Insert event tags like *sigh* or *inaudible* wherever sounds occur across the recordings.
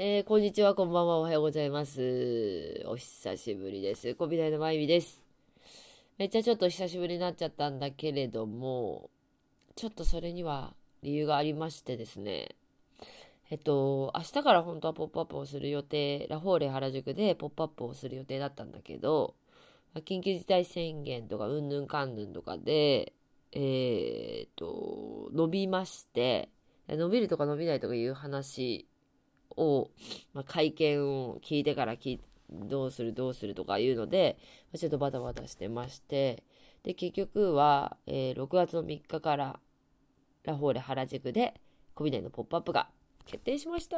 えー、こんにちは、こんばんは、おはようございます。お久しぶりです。コビダイのまゆみです。めっちゃちょっと久しぶりになっちゃったんだけれども、ちょっとそれには理由がありましてですね。えっと、明日から本当はポップアップをする予定、ラフォーレ原宿でポップアップをする予定だったんだけど、緊急事態宣言とかうんぬんかんぬんとかで、えー、っと、伸びまして、伸びるとか伸びないとかいう話を、まあ、会見を聞いてから聞どうするどうするとかいうので、ちょっとバタバタしてまして、で、結局は、えー6月の3日からラフォーレ原宿で、コビナイのポップアップが決定しました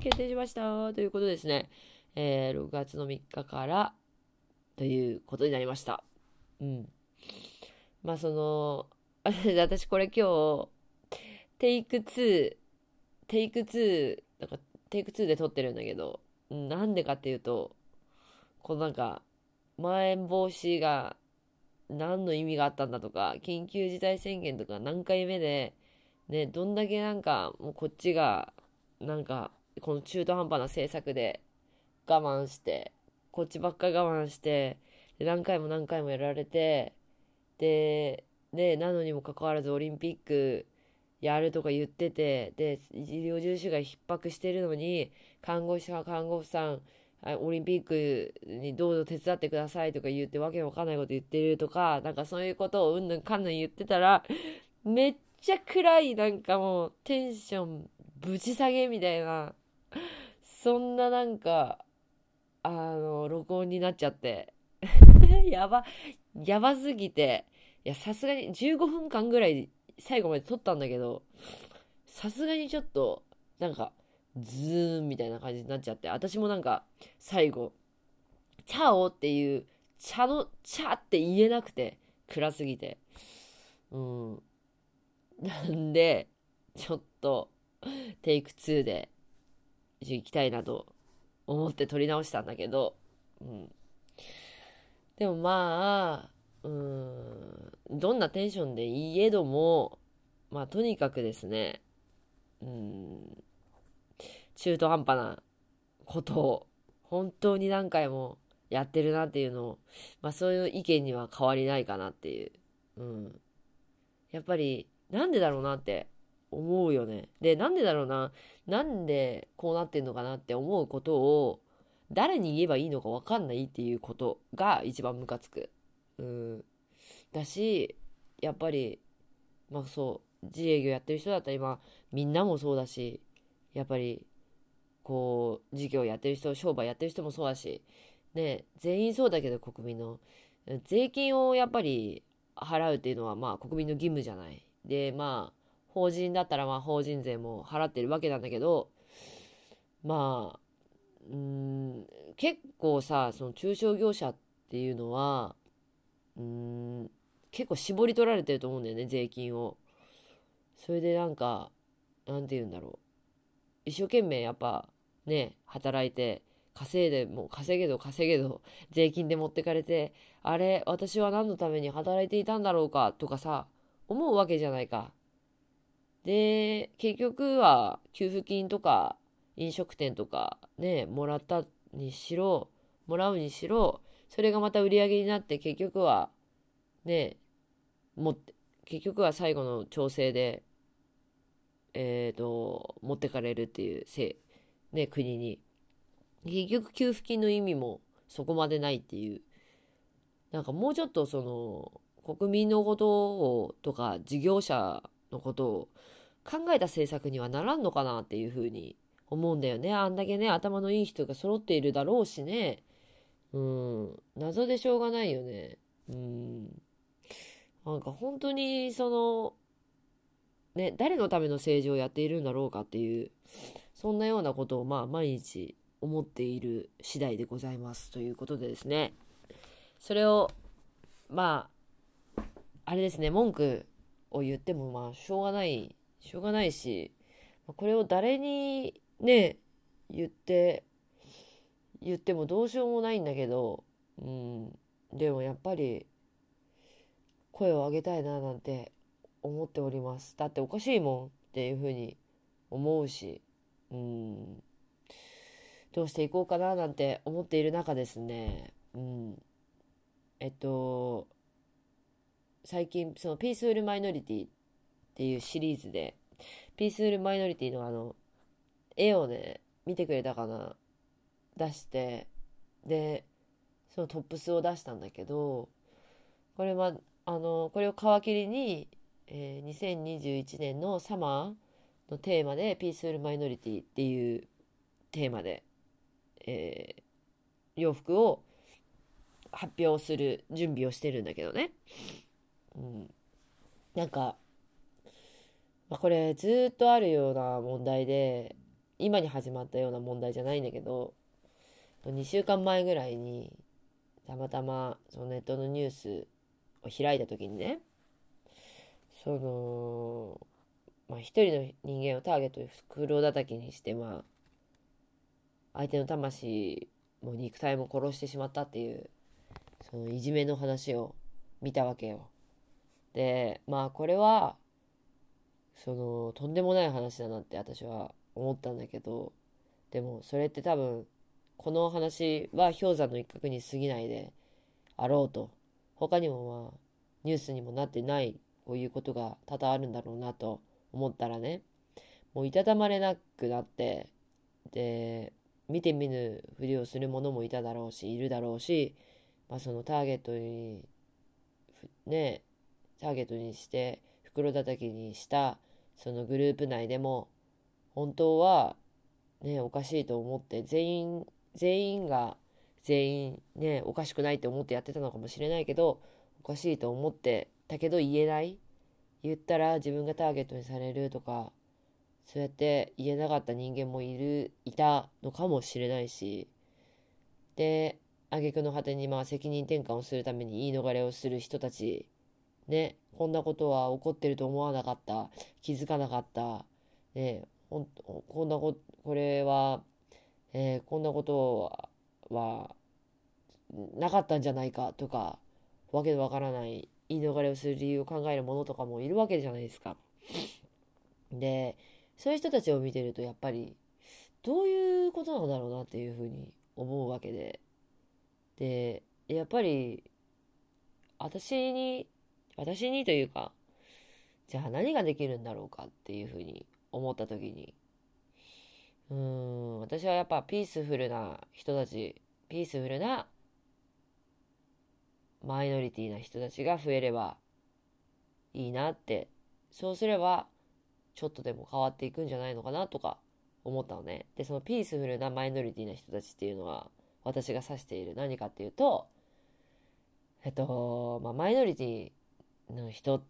決定しましたということですね。えー6月の3日からということになりました。うん。まあその、*laughs* 私これ今日、テイク2、テイク2、なんかテイク2で撮ってるんだけど、なんでかっていうと、このなんか、まん延防止が何の意味があったんだとか、緊急事態宣言とか何回目で、ね、どんだけなんか、もうこっちが、なんか、この中途半端な政策で我慢して、こっちばっか我慢して、で何回も何回もやられて、で、ね、なのにもかかわらずオリンピックやるとか言ってて、で、医療従事者が逼迫してるのに、看護師さん、看護婦さん、オリンピックにどうぞ手伝ってくださいとか言ってわけわかんないこと言ってるとか、なんかそういうことをうんぬんかんぬん言ってたら、めっちゃ暗い、なんかもうテンションぶち下げみたいな、そんななんか、あの、録音になっちゃって、*laughs* やば、やばすぎて、いや、さすがに15分間ぐらい最後まで撮ったんだけど、さすがにちょっと、なんか、ズーンみたいな感じになっちゃって、私もなんか、最後、チャオっていう、茶の、茶って言えなくて、暗すぎて。うん。なんで、ちょっと、テイク2で、行きたいなと思って撮り直したんだけど、うん。でもまあ、うん、どんなテンションでいいえども、まあとにかくですね、うん、中途半端なことを本当に何回もやってるなっていうのを、まあそういう意見には変わりないかなっていう。うん。やっぱり、なんでだろうなって思うよね。で、なんでだろうな、なんでこうなってんのかなって思うことを、誰に言えばいいのか分かんないっていうことが一番ムカつく。うん。だし、やっぱり、まあそう、自営業やってる人だったら今、みんなもそうだし、やっぱり、こう、事業やってる人、商売やってる人もそうだし、ね、全員そうだけど国民の、税金をやっぱり払うっていうのはまあ国民の義務じゃない。で、まあ、法人だったらまあ法人税も払ってるわけなんだけど、まあ、うん、結構さ、その中小業者っていうのは、うん、結構絞り取られてると思うんだよね、税金を。それでなんか、なんて言うんだろう。一生懸命やっぱね、働いて、稼いで、も稼げど稼げど、税金で持ってかれて、あれ、私は何のために働いていたんだろうか、とかさ、思うわけじゃないか。で、結局は、給付金とか、飲食店とか、ね、もらったにしろ、もらうにしろ、それがまた売り上げになって、結局は、ね、持って、結局は最後の調整で、えっ、と、持ってかれるっていう、せね、国に。結局給付金の意味もそこまでないっていう。なんかもうちょっとその、国民のことを、とか事業者のことを考えた政策にはならんのかなっていうふうに思うんだよね。あんだけね、頭のいい人が揃っているだろうしね。うん、謎でしょうがないよね。うん。なんか本当にその、ね、誰のための政治をやっているんだろうかっていう、そんなようなことをまあ毎日思っている次第でございます。ということでですね、それを、まあ、あれですね、文句を言ってもまあしょうがない、しょうがないし、これを誰にね、言って、言ってもどうしようもないんだけど、うん、でもやっぱり声を上げたいななんて思っております。だっておかしいもんっていうふうに思うし、うん。どうしていこうかななんて思っている中ですね、うん。えっと、最近、そのピースフルマイノリティっていうシリーズで、ピースフルマイノリティのあの、絵をね、見てくれたかな出して、で、そのトップスを出したんだけど、これは、あの、これを皮切りに、えー、2021年のサマーのテーマで、ピースフルマイノリティっていうテーマで、えー、洋服を発表する準備をしてるんだけどね。うん。なんか、まあ、これずっとあるような問題で、今に始まったような問題じゃないんだけど、2週間前ぐらいに、たまたまそのネットのニュース開いた時にね、その、まあ一人の人間をターゲットに袋叩きにして、まあ、相手の魂も肉体も殺してしまったっていう、そのいじめの話を見たわけよ。で、まあこれは、その、とんでもない話だなって私は思ったんだけど、でもそれって多分、この話は氷山の一角に過ぎないであろうと、他にもまあ、ニュースにもなってない、こういうことが多々あるんだろうなと思ったらね、もういたたまれなくなって、で、見て見ぬふりをする者もいただろうし、いるだろうし、まあそのターゲットに、ね、ターゲットにして、袋叩きにしたそのグループ内でも本当はねおかしいと思って全員全員が全員ねおかしくないって思ってやってたのかもしれないけどおかしいと思ってたけど言えない？言ったら自分がターゲットにされるとかそうやって言えなかった人間もいるいたのかもしれないしで挙句の果てにまあ責任転換をするために言い逃れをする人たちねこんなことは起こってると思わなかった。気づかなかった。ね、こんなこ、これは、えー、こんなことは、はなかったんじゃないかとか、わけのわからない言い逃れをする理由を考える者とかもいるわけじゃないですか。で、そういう人たちを見てると、やっぱり、どういうことなんだろうなっていうふうに思うわけで。で、やっぱり、私に私にというか、じゃあ何ができるんだろうかっていうふうに思った時に、うん、私はやっぱピースフルな人たち、ピースフルなマイノリティな人たちが増えればいいなって、そうすればちょっとでも変わっていくんじゃないのかなとか思ったのね。で、そのピースフルなマイノリティな人たちっていうのは私が指している何かっていうと、えっと、まあ、マイノリティの人っ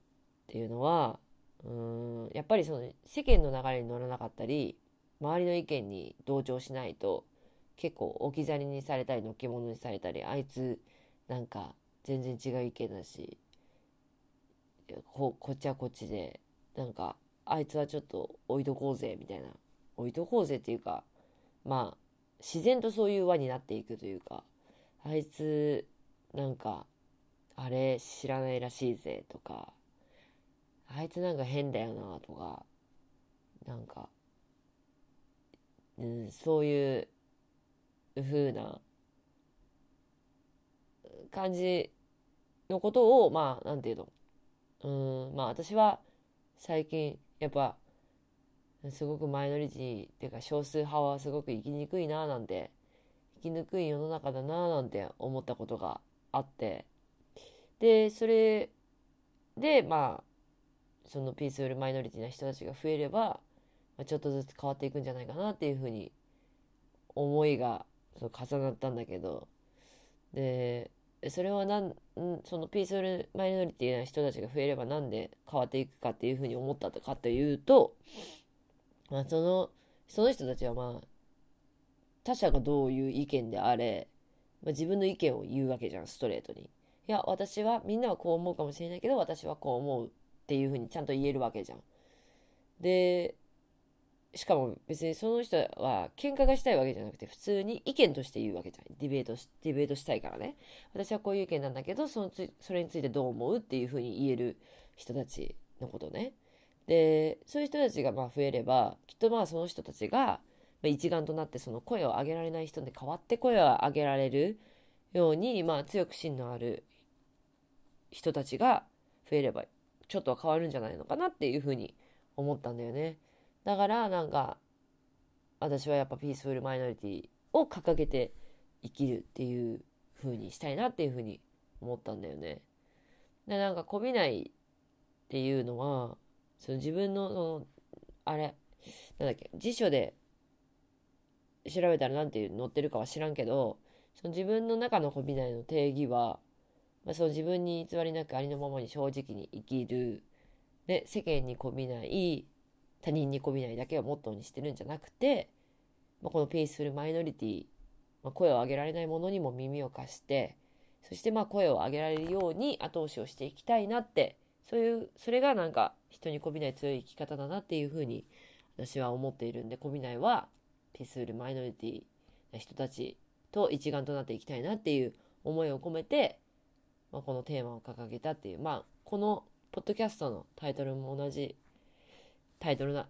ていうのは、うん、やっぱりその世間の流れに乗らなかったり、周りの意見に同調しないと、結構置き去りにされたり、のっけ者にされたり、あいつなんか全然違う意見だし、ここっちはこっちで、なんか、あいつはちょっと置いとこうぜ、みたいな。置いとこうぜっていうか、まあ、自然とそういう輪になっていくというか、あいつ、なんか、あれ知らないらしいぜとか、あいつなんか変だよなとか、なんか、うん、そういう風な感じのことを、まあ、なんていうの、うん、まあ私は最近、やっぱ、すごくマイノリティっていうか少数派はすごく生きにくいななんて、生きにくい世の中だななんて思ったことがあって、で、それで、まあ、そのピースフルマイノリティな人たちが増えれば、まあ、ちょっとずつ変わっていくんじゃないかなっていうふうに思いがそ重なったんだけど、で、それはなん、そのピースフルマイノリティな人たちが増えればなんで変わっていくかっていうふうに思ったかというと、まあ、その、その人たちはまあ、他者がどういう意見であれ、まあ、自分の意見を言うわけじゃん、ストレートに。いや、私は、みんなはこう思うかもしれないけど、私はこう思うっていうふうにちゃんと言えるわけじゃん。で、しかも別にその人は喧嘩がしたいわけじゃなくて、普通に意見として言うわけじゃん。ディベートし、ディベートしたいからね。私はこういう意見なんだけど、そのつ、それについてどう思うっていうふうに言える人たちのことね。で、そういう人たちがまあ増えれば、きっとまあその人たちが、一丸となってその声を上げられない人で代わって声を上げられるように、まあ、強く芯のある人たちが増えればちょっとは変わるんじゃないのかなっていうふうに思ったんだよね。だからなんか私はやっぱピースフルマイノリティを掲げて生きるっていう風にしたいなっていう風に思ったんだよね。でなんかこびないっていうのはその自分のそのあれなんだっけ辞書で調べたら何て載ってるかは知らんけどその自分の中のこびないの定義は、まあ、その自分に偽りなくありのままに正直に生きるで世間にこびない他人にこびないだけをモットーにしてるんじゃなくて、まあ、このピースフルマイノリティ、まあ、声を上げられないものにも耳を貸してそしてまあ声を上げられるように後押しをしていきたいなってそういうそれがなんか人にこびない強い生き方だなっていうふうに私は思っているんでこびないはピースフルマイノリティな人たちと一丸となっていきたいなっていう思いを込めて、まあ、このテーマを掲げたっていうまあこのポッドキャストのタイトルも同じタイトルな、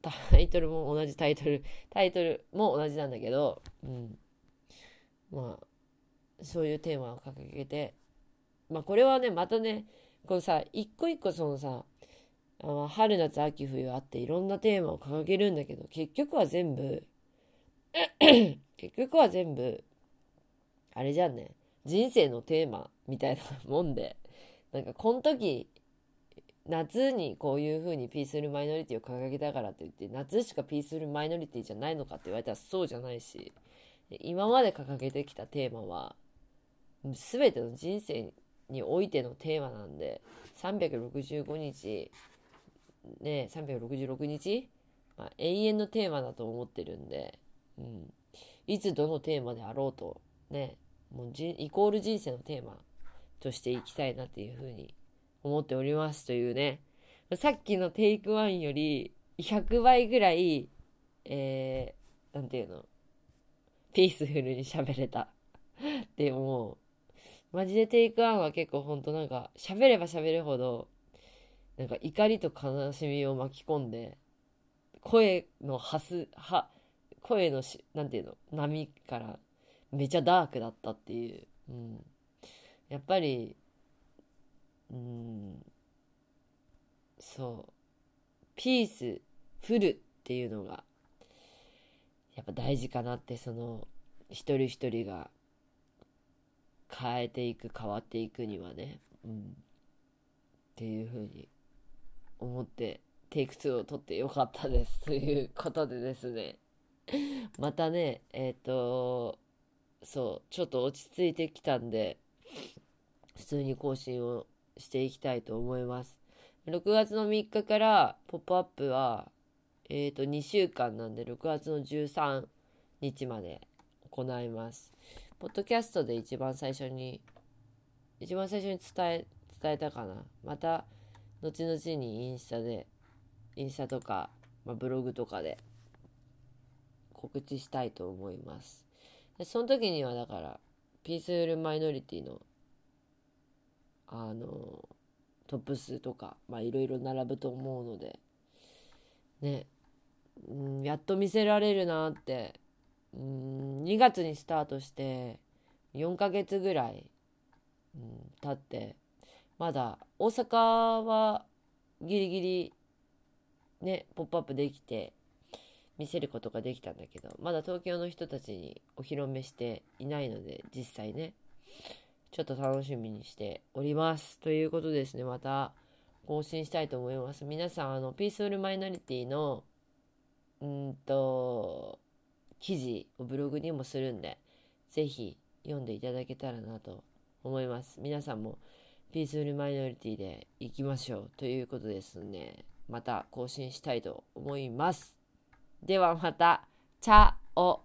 タイトルも同じタイトル、タイトルも同じなんだけど、うん。まあ、そういうテーマを掲げて、まあこれはね、またね、このさ、一個一個そのさ、あ春夏秋冬あっていろんなテーマを掲げるんだけど、結局は全部 *coughs* 結局は全部、あれじゃんね、人生のテーマみたいなもんで、なんかこの時夏にこういうふうにピースフルマイノリティを掲げたからといって夏しかピースフルマイノリティじゃないのかって言われたらそうじゃないし。今まで掲げてきたテーマは全ての人生においてのテーマなんで365日ね366日、まあ、永遠のテーマだと思ってるんで、うん、いつどのテーマであろうとねもうイコール人生のテーマとしていきたいなっていうふうに思っておりますというね。さっきのテイクワンより100倍ぐらい、えー、なんていうの、ピースフルに喋れた。*laughs* でも、マジでテイクワンは結構ほんとなんか、喋れば喋るほど、なんか怒りと悲しみを巻き込んで、声の発す、は、声のし、なんていうの、波からめちゃダークだったっていう。うん。やっぱり、うん。そう。ピースフルっていうのがやっぱ大事かなってその一人一人が変えていく変わっていくにはね、うん、っていうふうに思ってテイク2を取ってよかったです。ということでですね。またねえっ、ー、とそうちょっと落ち着いてきたんで普通に更新をしていきたいと思います。6月の3日からポップアップは、えっ、ー、と、2週間なんで、6月の13日まで行います。ポッドキャストで一番最初に、一番最初に伝え、伝えたかな。また、後々にインスタで、インスタとか、まあ、ブログとかで告知したいと思います。でその時にはだから、ピースフルマイノリティのあのトップ数とかまあいろいろ並ぶと思うのでね、うん、やっと見せられるなって、うん、2月にスタートして4ヶ月ぐらい、うん、経ってまだ大阪はギリギリねポップアップできて見せることができたんだけどまだ東京の人たちにお披露目していないので実際ね。ちょっと楽しみにしております。ということですね、また更新したいと思います。皆さん、あの、ピースフルマイノリティの、うんと、記事をブログにもするんで、ぜひ読んでいただけたらなと思います。皆さんもピースフルマイノリティで行きましょうということですね。また更新したいと思います。ではまた、チャオ